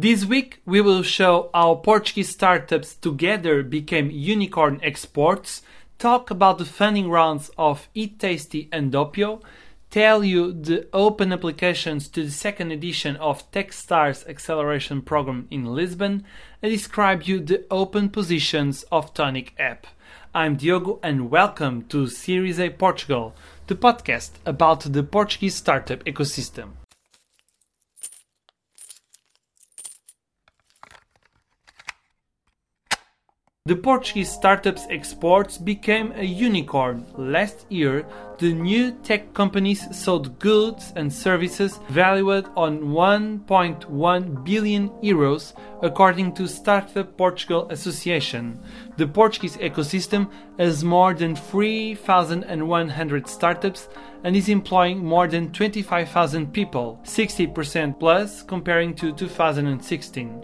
This week we will show how Portuguese startups together became unicorn exports, talk about the funding rounds of Eat Tasty and Doppio, tell you the open applications to the second edition of Techstars Acceleration Program in Lisbon, and describe you the open positions of Tonic App. I'm Diogo and welcome to Series A Portugal, the podcast about the Portuguese startup ecosystem. The Portuguese startups exports became a unicorn. Last year, the new tech companies sold goods and services valued on 1.1 billion euros, according to Startup Portugal Association. The Portuguese ecosystem has more than 3,100 startups and is employing more than 25,000 people, 60% plus comparing to 2016.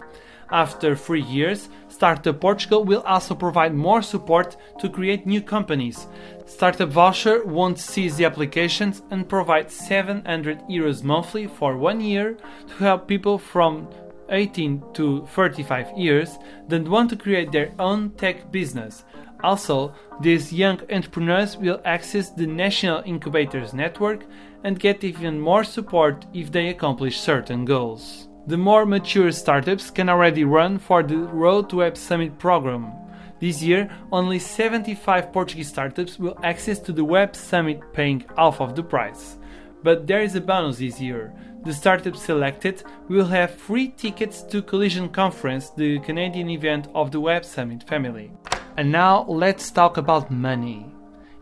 After three years, Startup Portugal will also provide more support to create new companies. Startup Voucher won't cease the applications and provide 700 euros monthly for one year to help people from 18 to 35 years that want to create their own tech business. Also, these young entrepreneurs will access the National Incubators Network and get even more support if they accomplish certain goals. The more mature startups can already run for the Road to Web Summit program. This year, only 75 Portuguese startups will access to the Web Summit paying half of the price. But there is a bonus this year. The startups selected will have free tickets to Collision Conference, the Canadian event of the Web Summit family. And now let's talk about money.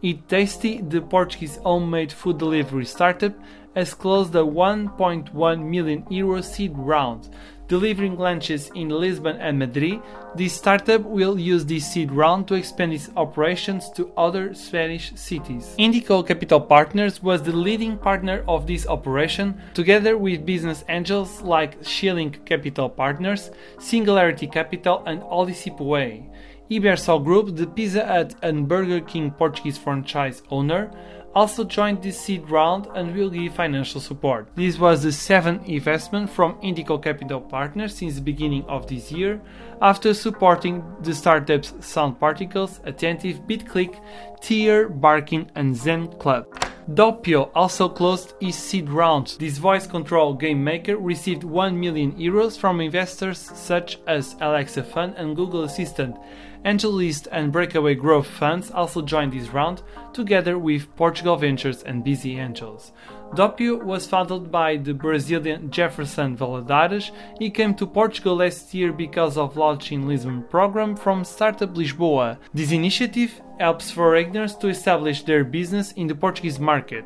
Eat Tasty, the Portuguese homemade food delivery startup, has closed a 1.1 million euro seed round. Delivering lunches in Lisbon and Madrid, this startup will use this seed round to expand its operations to other Spanish cities. Indico Capital Partners was the leading partner of this operation, together with business angels like Shilling Capital Partners, Singularity Capital, and Odyssey Way. Ibersol Group, the Pizza Hut and Burger King Portuguese franchise owner, also joined this seed round and will give financial support. This was the seventh investment from Indico Capital Partners since the beginning of this year, after supporting the startups Sound Particles, Attentive, BitClick, Tier, Barkyn, and Zen Club. Doppio also closed its seed round. This voice control game maker received 1 million euros from investors such as Alexa Fund and Google Assistant. AngelList and Breakaway Growth funds also joined this round, together with Portugal Ventures and Busy Angels. Doppio was founded by the Brazilian Jefferson Valadares. He came to Portugal last year because of launching Lisbon program from Startup Lisboa. This initiative helps foreigners to establish their business in the Portuguese market.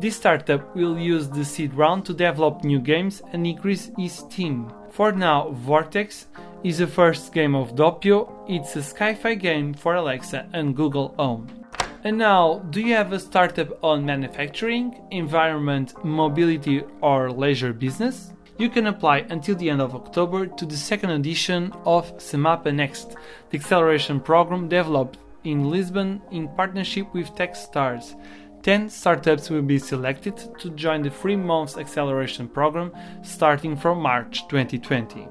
This startup will use the seed round to develop new games and increase its team. For now, Vortex is the first game of Doppio. It's a sci-fi game for Alexa and Google Home. And now, do you have a startup on manufacturing, environment, mobility, or leisure business? You can apply until the end of October to the second edition of Semapa Next, the acceleration program developed in Lisbon in partnership with Techstars. 10 startups will be selected to join the 3 months acceleration program starting from March 2020.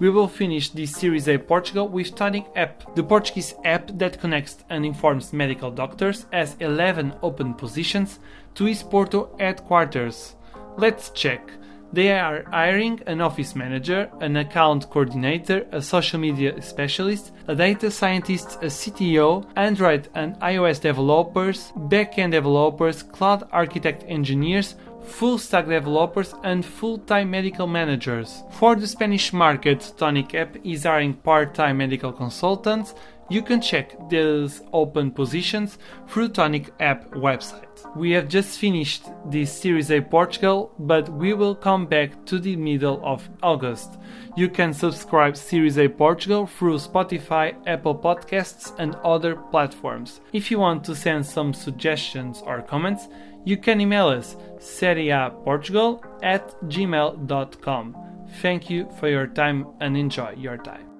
We will finish this Series A Portugal with Tonic App. The Portuguese app that connects and informs medical doctors as 11 open positions to its Porto headquarters. Let's check. They are hiring an office manager, an account coordinator, a social media specialist, a data scientist, a CTO, Android and iOS developers, backend developers, cloud architect engineers, full stack developers, and full time medical managers. For the Spanish market, Tonic App is hiring part time medical consultants. You can check these open positions through Tonic App website. We have just finished this Series A Portugal, but we will come back to the middle of August. You can subscribe Series A Portugal through Spotify, Apple Podcasts, and other platforms. If you want to send some suggestions or comments, you can email us serieaportugal at gmail.com. Thank you for your time and enjoy your time.